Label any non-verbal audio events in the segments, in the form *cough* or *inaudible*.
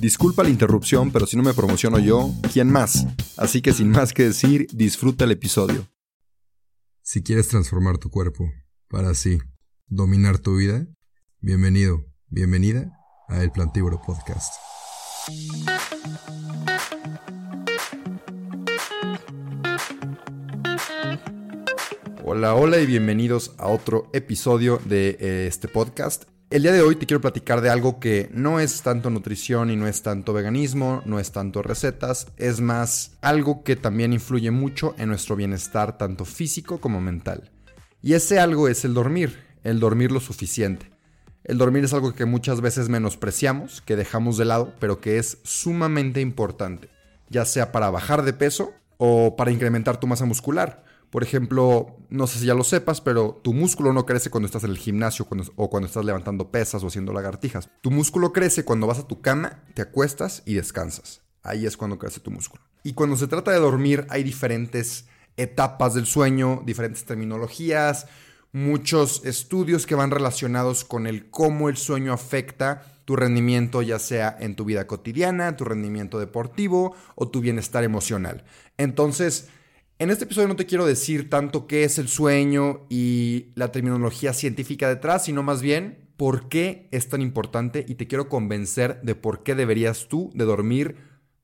Disculpa la interrupción, pero si no me promociono yo, ¿quién más? Así que sin más que decir, disfruta el episodio. Si quieres transformar tu cuerpo para así dominar tu vida, bienvenido, bienvenida a El Plantívoro Podcast. Hola, hola y bienvenidos a otro episodio de eh, este podcast. El día de hoy te quiero platicar de algo que no es tanto nutrición y no es tanto veganismo, no es tanto recetas, es más algo que también influye mucho en nuestro bienestar tanto físico como mental. Y ese algo es el dormir, el dormir lo suficiente. El dormir es algo que muchas veces menospreciamos, que dejamos de lado, pero que es sumamente importante, ya sea para bajar de peso o para incrementar tu masa muscular por ejemplo, no sé si ya lo sepas, pero tu músculo no crece cuando estás en el gimnasio o cuando estás levantando pesas o haciendo lagartijas. Tu músculo crece cuando vas a tu cama, te acuestas y descansas. Ahí es cuando crece tu músculo. Y cuando se trata de dormir hay diferentes etapas del sueño, diferentes terminologías, muchos estudios que van relacionados con el cómo el sueño afecta tu rendimiento ya sea en tu vida cotidiana, tu rendimiento deportivo o tu bienestar emocional. Entonces, en este episodio no te quiero decir tanto qué es el sueño y la terminología científica detrás, sino más bien por qué es tan importante y te quiero convencer de por qué deberías tú de dormir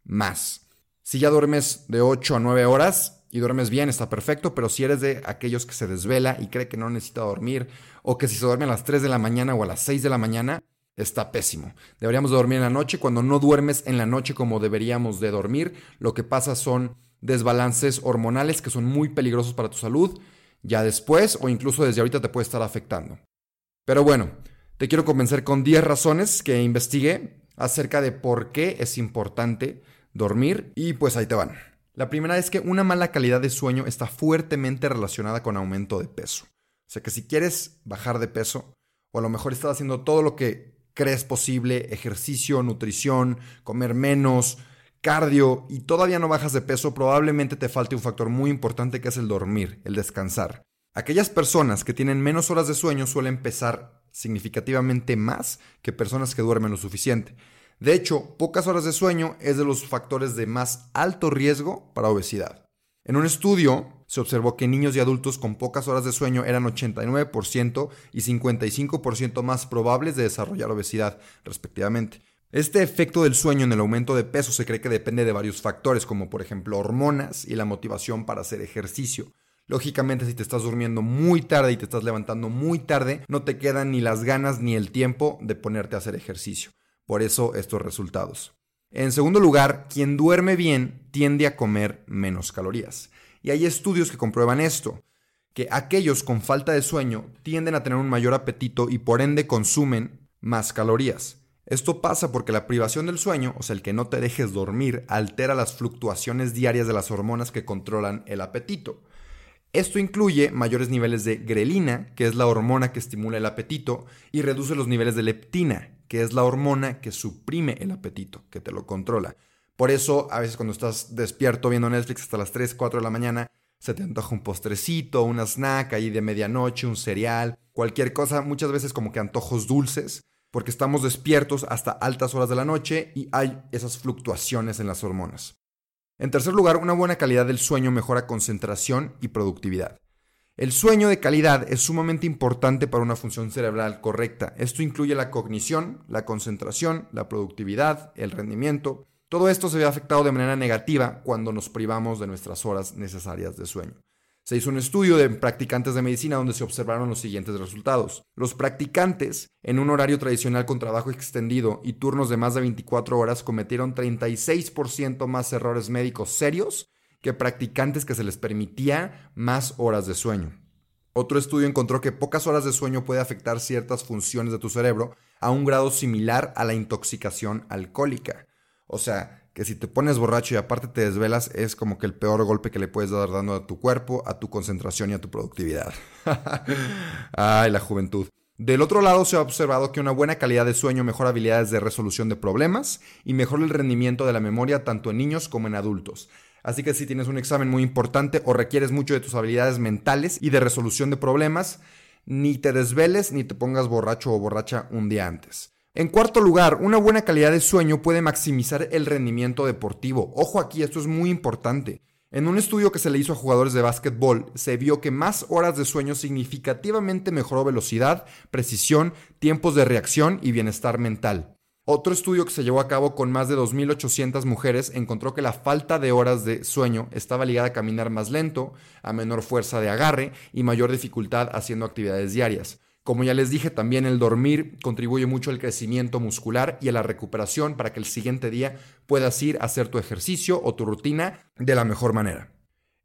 más. Si ya duermes de 8 a 9 horas y duermes bien, está perfecto, pero si eres de aquellos que se desvela y cree que no necesita dormir, o que si se duerme a las 3 de la mañana o a las 6 de la mañana, está pésimo. Deberíamos dormir en la noche. Cuando no duermes en la noche como deberíamos de dormir, lo que pasa son desbalances hormonales que son muy peligrosos para tu salud, ya después o incluso desde ahorita te puede estar afectando. Pero bueno, te quiero convencer con 10 razones que investigué acerca de por qué es importante dormir y pues ahí te van. La primera es que una mala calidad de sueño está fuertemente relacionada con aumento de peso. O sea que si quieres bajar de peso, o a lo mejor estás haciendo todo lo que crees posible, ejercicio, nutrición, comer menos, cardio y todavía no bajas de peso, probablemente te falte un factor muy importante que es el dormir, el descansar. Aquellas personas que tienen menos horas de sueño suelen pesar significativamente más que personas que duermen lo suficiente. De hecho, pocas horas de sueño es de los factores de más alto riesgo para obesidad. En un estudio se observó que niños y adultos con pocas horas de sueño eran 89% y 55% más probables de desarrollar obesidad, respectivamente. Este efecto del sueño en el aumento de peso se cree que depende de varios factores, como por ejemplo hormonas y la motivación para hacer ejercicio. Lógicamente, si te estás durmiendo muy tarde y te estás levantando muy tarde, no te quedan ni las ganas ni el tiempo de ponerte a hacer ejercicio. Por eso estos resultados. En segundo lugar, quien duerme bien tiende a comer menos calorías. Y hay estudios que comprueban esto, que aquellos con falta de sueño tienden a tener un mayor apetito y por ende consumen más calorías. Esto pasa porque la privación del sueño, o sea, el que no te dejes dormir, altera las fluctuaciones diarias de las hormonas que controlan el apetito. Esto incluye mayores niveles de grelina, que es la hormona que estimula el apetito, y reduce los niveles de leptina, que es la hormona que suprime el apetito, que te lo controla. Por eso, a veces cuando estás despierto viendo Netflix hasta las 3, 4 de la mañana, se te antoja un postrecito, una snack ahí de medianoche, un cereal, cualquier cosa, muchas veces como que antojos dulces porque estamos despiertos hasta altas horas de la noche y hay esas fluctuaciones en las hormonas. En tercer lugar, una buena calidad del sueño mejora concentración y productividad. El sueño de calidad es sumamente importante para una función cerebral correcta. Esto incluye la cognición, la concentración, la productividad, el rendimiento. Todo esto se ve afectado de manera negativa cuando nos privamos de nuestras horas necesarias de sueño. Se hizo un estudio de practicantes de medicina donde se observaron los siguientes resultados. Los practicantes, en un horario tradicional con trabajo extendido y turnos de más de 24 horas, cometieron 36% más errores médicos serios que practicantes que se les permitía más horas de sueño. Otro estudio encontró que pocas horas de sueño puede afectar ciertas funciones de tu cerebro a un grado similar a la intoxicación alcohólica. O sea, que si te pones borracho y aparte te desvelas es como que el peor golpe que le puedes dar dando a tu cuerpo, a tu concentración y a tu productividad. *laughs* Ay, la juventud. Del otro lado se ha observado que una buena calidad de sueño mejora habilidades de resolución de problemas y mejora el rendimiento de la memoria tanto en niños como en adultos. Así que si tienes un examen muy importante o requieres mucho de tus habilidades mentales y de resolución de problemas, ni te desveles ni te pongas borracho o borracha un día antes. En cuarto lugar, una buena calidad de sueño puede maximizar el rendimiento deportivo. Ojo aquí, esto es muy importante. En un estudio que se le hizo a jugadores de básquetbol, se vio que más horas de sueño significativamente mejoró velocidad, precisión, tiempos de reacción y bienestar mental. Otro estudio que se llevó a cabo con más de 2.800 mujeres encontró que la falta de horas de sueño estaba ligada a caminar más lento, a menor fuerza de agarre y mayor dificultad haciendo actividades diarias. Como ya les dije, también el dormir contribuye mucho al crecimiento muscular y a la recuperación para que el siguiente día puedas ir a hacer tu ejercicio o tu rutina de la mejor manera.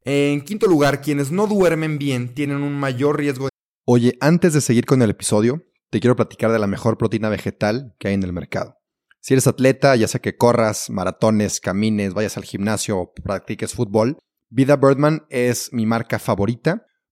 En quinto lugar, quienes no duermen bien tienen un mayor riesgo de... Oye, antes de seguir con el episodio, te quiero platicar de la mejor proteína vegetal que hay en el mercado. Si eres atleta, ya sea que corras, maratones, camines, vayas al gimnasio o practiques fútbol, Vida Birdman es mi marca favorita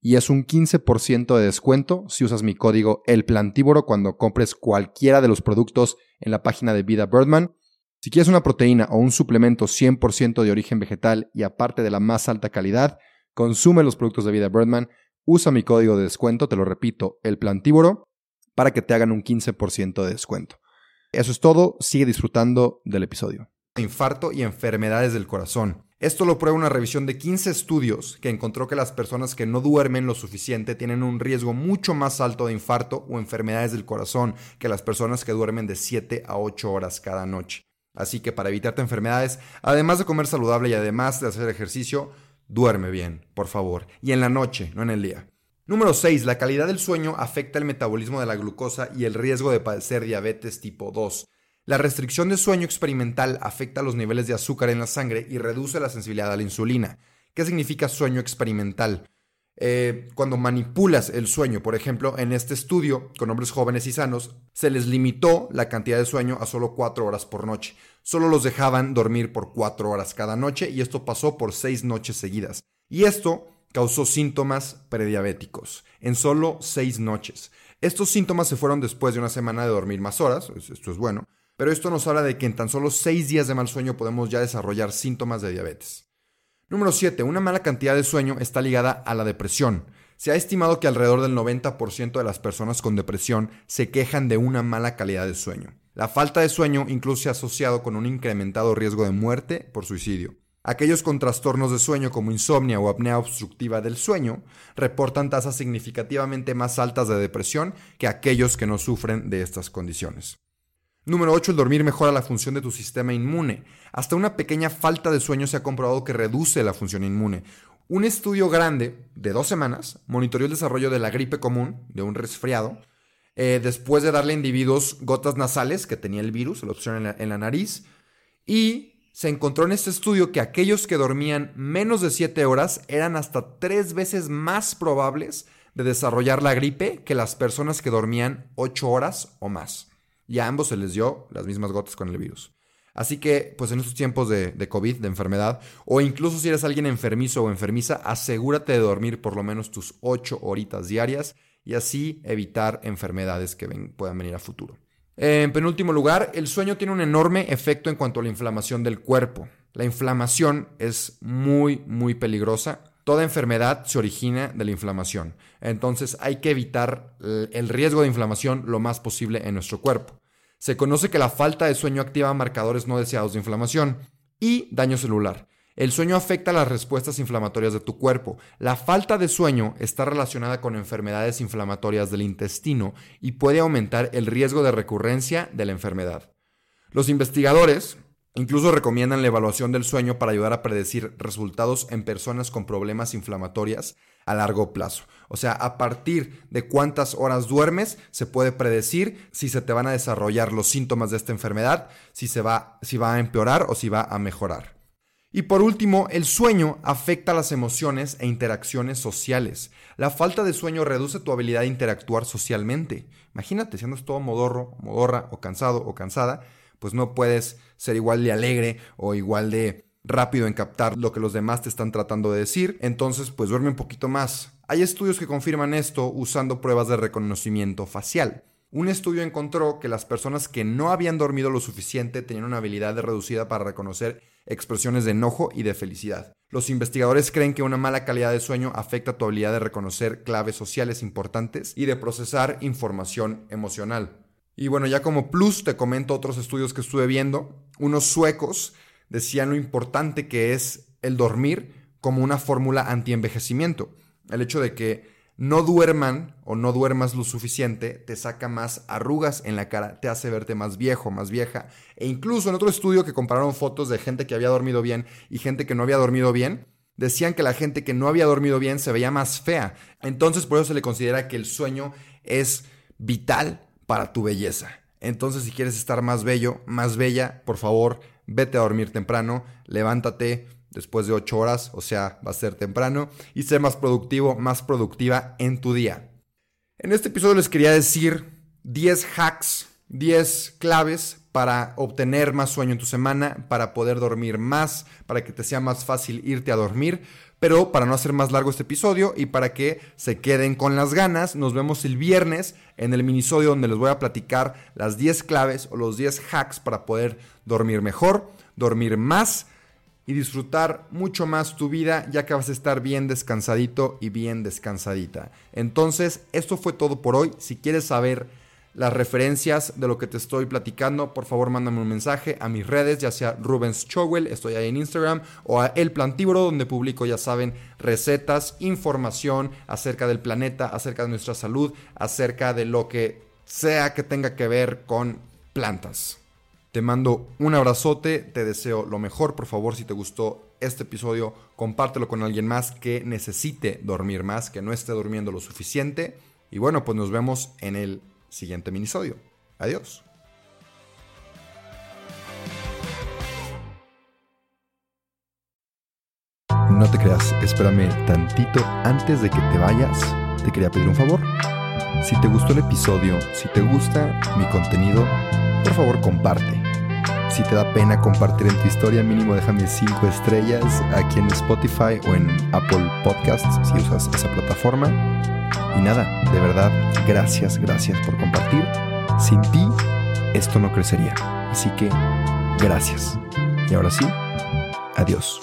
y es un 15% de descuento si usas mi código El Plantívoro cuando compres cualquiera de los productos en la página de Vida Birdman. Si quieres una proteína o un suplemento 100% de origen vegetal y aparte de la más alta calidad, consume los productos de Vida Birdman, usa mi código de descuento, te lo repito, El Plantívoro, para que te hagan un 15% de descuento. Eso es todo, sigue disfrutando del episodio. Infarto y enfermedades del corazón. Esto lo prueba una revisión de 15 estudios que encontró que las personas que no duermen lo suficiente tienen un riesgo mucho más alto de infarto o enfermedades del corazón que las personas que duermen de 7 a 8 horas cada noche. Así que para evitarte enfermedades, además de comer saludable y además de hacer ejercicio, duerme bien, por favor. Y en la noche, no en el día. Número 6. La calidad del sueño afecta el metabolismo de la glucosa y el riesgo de padecer diabetes tipo 2. La restricción de sueño experimental afecta los niveles de azúcar en la sangre y reduce la sensibilidad a la insulina. ¿Qué significa sueño experimental? Eh, cuando manipulas el sueño, por ejemplo, en este estudio con hombres jóvenes y sanos, se les limitó la cantidad de sueño a solo 4 horas por noche. Solo los dejaban dormir por 4 horas cada noche y esto pasó por 6 noches seguidas. Y esto causó síntomas prediabéticos en solo seis noches. Estos síntomas se fueron después de una semana de dormir más horas, esto es bueno, pero esto nos habla de que en tan solo seis días de mal sueño podemos ya desarrollar síntomas de diabetes. Número 7. Una mala cantidad de sueño está ligada a la depresión. Se ha estimado que alrededor del 90% de las personas con depresión se quejan de una mala calidad de sueño. La falta de sueño incluso se ha asociado con un incrementado riesgo de muerte por suicidio. Aquellos con trastornos de sueño como insomnia o apnea obstructiva del sueño reportan tasas significativamente más altas de depresión que aquellos que no sufren de estas condiciones. Número 8. El dormir mejora la función de tu sistema inmune. Hasta una pequeña falta de sueño se ha comprobado que reduce la función inmune. Un estudio grande de dos semanas monitoreó el desarrollo de la gripe común, de un resfriado, eh, después de darle a individuos gotas nasales que tenía el virus, la opción en la nariz, y se encontró en este estudio que aquellos que dormían menos de 7 horas eran hasta 3 veces más probables de desarrollar la gripe que las personas que dormían 8 horas o más. Y a ambos se les dio las mismas gotas con el virus. Así que, pues en estos tiempos de, COVID, de enfermedad, o incluso si eres alguien enfermizo o enfermiza, asegúrate de dormir por lo menos tus 8 horitas diarias y así evitar enfermedades que puedan venir a futuro. En penúltimo lugar, el sueño tiene un enorme efecto en cuanto a la inflamación del cuerpo. La inflamación es muy, muy peligrosa Toda enfermedad se origina de la inflamación. Entonces hay que evitar el riesgo de inflamación lo más posible en nuestro cuerpo. Se conoce que la falta de sueño activa marcadores no deseados de inflamación y daño celular. El sueño afecta las respuestas inflamatorias de tu cuerpo. La falta de sueño está relacionada con enfermedades inflamatorias del intestino y puede aumentar el riesgo de recurrencia de la enfermedad. Los investigadores incluso recomiendan la evaluación del sueño para ayudar a predecir resultados en personas con problemas inflamatorias a largo plazo. O sea, a partir de cuántas horas duermes, se puede predecir si se te van a desarrollar los síntomas de esta enfermedad, si, se va, si va a empeorar o si va a mejorar. Y por último, el sueño afecta las emociones e interacciones sociales. La falta de sueño reduce tu habilidad de interactuar socialmente. Imagínate, si andas todo modorro, modorra o cansado o cansada, pues no puedes ser igual de alegre o igual de rápido en captar lo que los demás te están tratando de decir, entonces pues duerme un poquito más. Hay estudios que confirman esto usando pruebas de reconocimiento facial. Un estudio encontró que las personas que no habían dormido lo suficiente tenían una habilidad reducida para reconocer expresiones de enojo y de felicidad. Los investigadores creen que una mala calidad de sueño afecta tu habilidad de reconocer claves sociales importantes y de procesar información emocional. Y bueno, ya como plus te comento otros estudios que estuve viendo. Unos suecos decían lo importante que es el dormir como una fórmula anti-envejecimiento. El hecho de que no duerman o no duermas lo suficiente te saca más arrugas en la cara, te hace verte más viejo, más vieja. E incluso en otro estudio que compararon fotos de gente que había dormido bien y gente que no había dormido bien, decían que la gente que no había dormido bien se veía más fea. Entonces por eso se le considera que el sueño es vital para tu belleza. Entonces si quieres estar más bello, más bella, por favor, vete a dormir temprano, levántate después de 8 horas, o sea, va a ser temprano, y sé más productivo, más productiva en tu día. En este episodio les quería decir 10 hacks, 10 claves para obtener más sueño en tu semana, para poder dormir más, para que te sea más fácil irte a dormir. Pero para no hacer más largo este episodio y para que se queden con las ganas, nos vemos el viernes en el minisodio donde les voy a platicar las 10 claves o los 10 hacks para poder dormir mejor, dormir más y disfrutar mucho más tu vida ya que vas a estar bien descansadito y bien descansadita. Entonces, esto fue todo por hoy. Si quieres saber las referencias de lo que te estoy platicando, por favor mándame un mensaje a mis redes, ya sea Rubens Chowell, estoy ahí en Instagram, o a El Plantívoro, donde publico, ya saben, recetas, información acerca del planeta, acerca de nuestra salud, acerca de lo que sea que tenga que ver con plantas. Te mando un abrazote, te deseo lo mejor, por favor, si te gustó este episodio, compártelo con alguien más que necesite dormir más, que no esté durmiendo lo suficiente. Y bueno, pues nos vemos en el siguiente minisodio. Adiós. No te creas, espérame tantito antes de que te vayas. Te quería pedir un favor. Si te gustó el episodio, si te gusta mi contenido, por favor comparte. Si te da pena compartir en tu historia, mínimo déjame 5 estrellas aquí en Spotify o en Apple Podcasts si usas esa plataforma. Y nada, de verdad, gracias, gracias por compartir. Sin ti, esto no crecería. Así que, gracias. Y ahora sí, adiós.